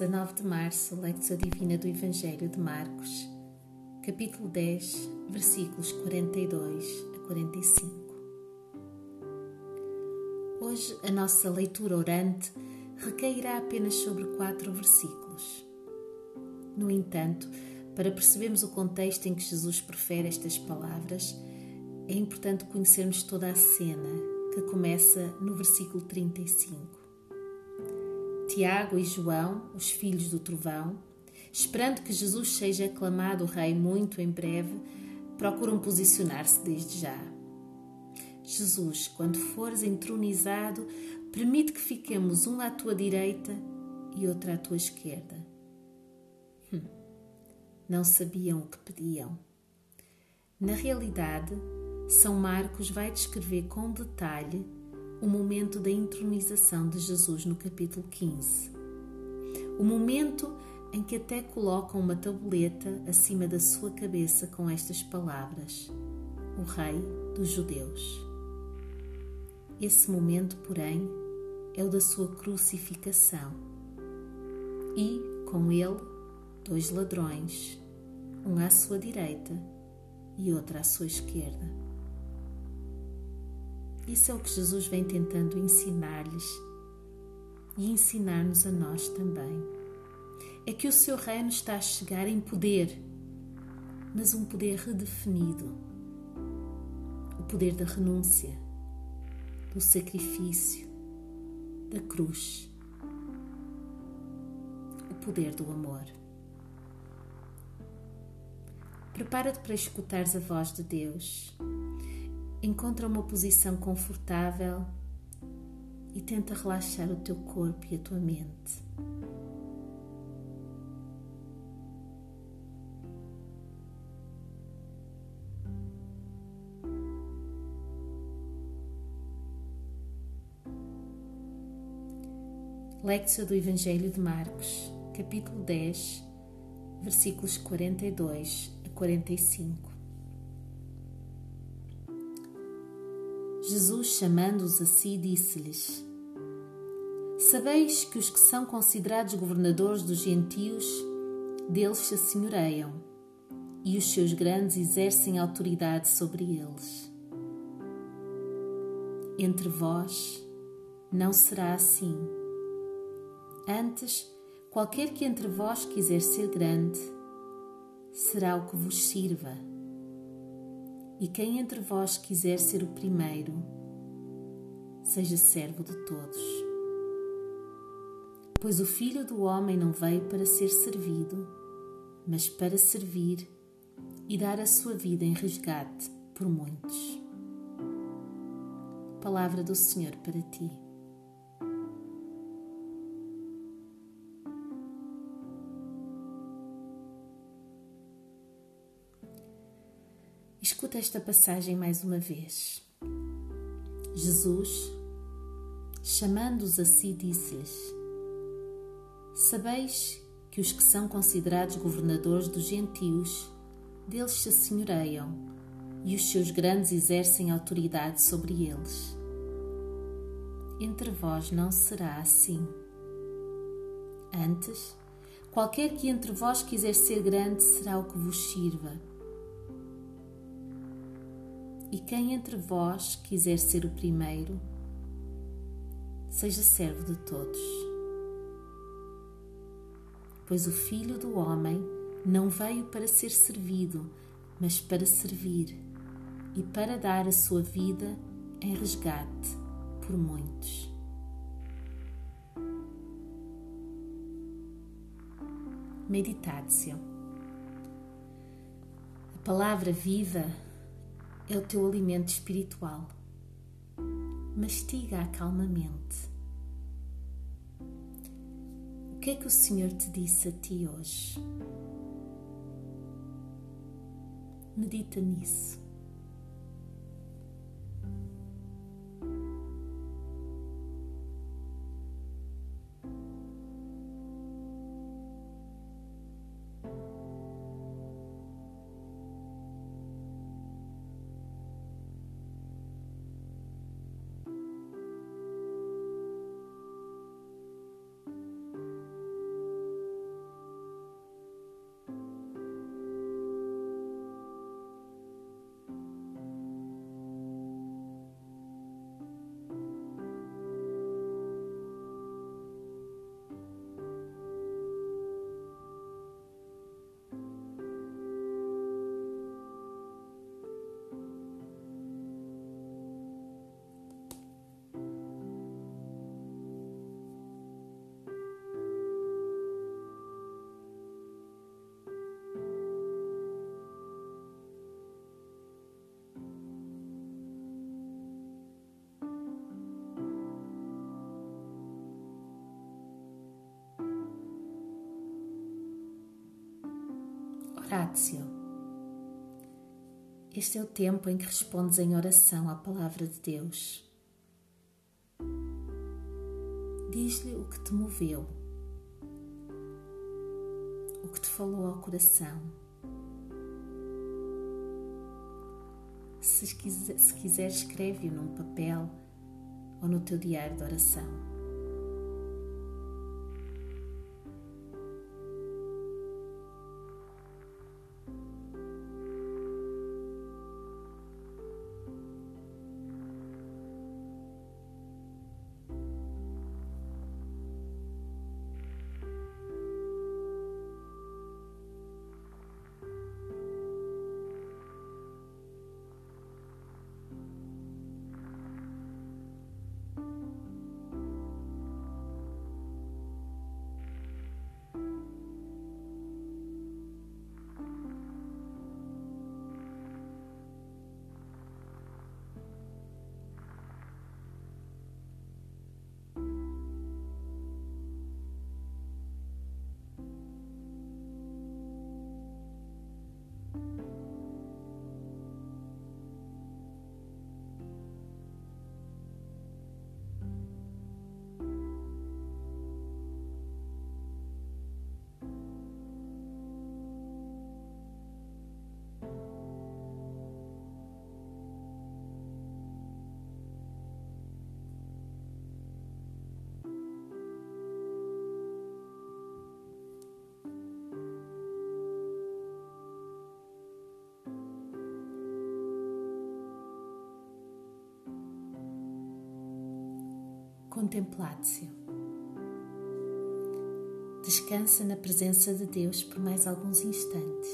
19 de março, Lectura Divina do Evangelho de Marcos, capítulo 10, versículos 42 a 45. Hoje a nossa leitura orante recairá apenas sobre quatro versículos. No entanto, para percebermos o contexto em que Jesus prefere estas palavras, é importante conhecermos toda a cena que começa no versículo 35. Tiago e João, os filhos do trovão, esperando que Jesus seja aclamado rei muito em breve, procuram posicionar-se desde já. Jesus, quando fores entronizado, permite que fiquemos um à tua direita e outro à tua esquerda. Hum, não sabiam o que pediam. Na realidade, São Marcos vai descrever com detalhe o momento da entronização de Jesus no capítulo 15. O momento em que até colocam uma tabuleta acima da sua cabeça com estas palavras: O Rei dos Judeus. Esse momento, porém, é o da sua crucificação. E, com ele, dois ladrões, um à sua direita e outro à sua esquerda. Isso é o que Jesus vem tentando ensinar-lhes e ensinar-nos a nós também. É que o seu reino está a chegar em poder, mas um poder redefinido o poder da renúncia, do sacrifício, da cruz, o poder do amor. Prepara-te para escutares a voz de Deus Encontra uma posição confortável e tenta relaxar o teu corpo e a tua mente. Lectura do Evangelho de Marcos, capítulo 10, versículos 42 a 45. Jesus, chamando-os a si, disse-lhes: Sabeis que os que são considerados governadores dos gentios, deles se assenhoreiam, e os seus grandes exercem autoridade sobre eles. Entre vós não será assim. Antes, qualquer que entre vós quiser ser grande, será o que vos sirva e quem entre vós quiser ser o primeiro, seja servo de todos. Pois o Filho do Homem não veio para ser servido, mas para servir e dar a sua vida em resgate por muitos. Palavra do Senhor para ti. Escuta esta passagem mais uma vez. Jesus, chamando-os a si, disse-lhes: Sabeis que os que são considerados governadores dos gentios, deles se assenhoreiam, e os seus grandes exercem autoridade sobre eles. Entre vós não será assim. Antes, qualquer que entre vós quiser ser grande será o que vos sirva e quem entre vós quiser ser o primeiro, seja servo de todos. Pois o Filho do Homem não veio para ser servido, mas para servir e para dar a sua vida em resgate por muitos. Meditácio. A palavra viva é o teu alimento espiritual. Mastiga-a calmamente. O que é que o Senhor te disse a ti hoje? Medita nisso. Oratio. Este é o tempo em que respondes em oração à palavra de Deus. Diz-lhe o que te moveu, o que te falou ao coração. Se quiser, se quiser escreve-o num papel ou no teu diário de oração. Contemplatio. Descansa na presença de Deus por mais alguns instantes.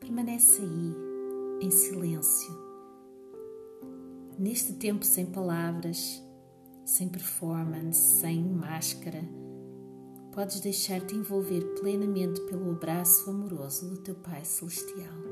Permanece aí, em silêncio. Neste tempo sem palavras, sem performance, sem máscara, podes deixar-te envolver plenamente pelo abraço amoroso do teu Pai Celestial.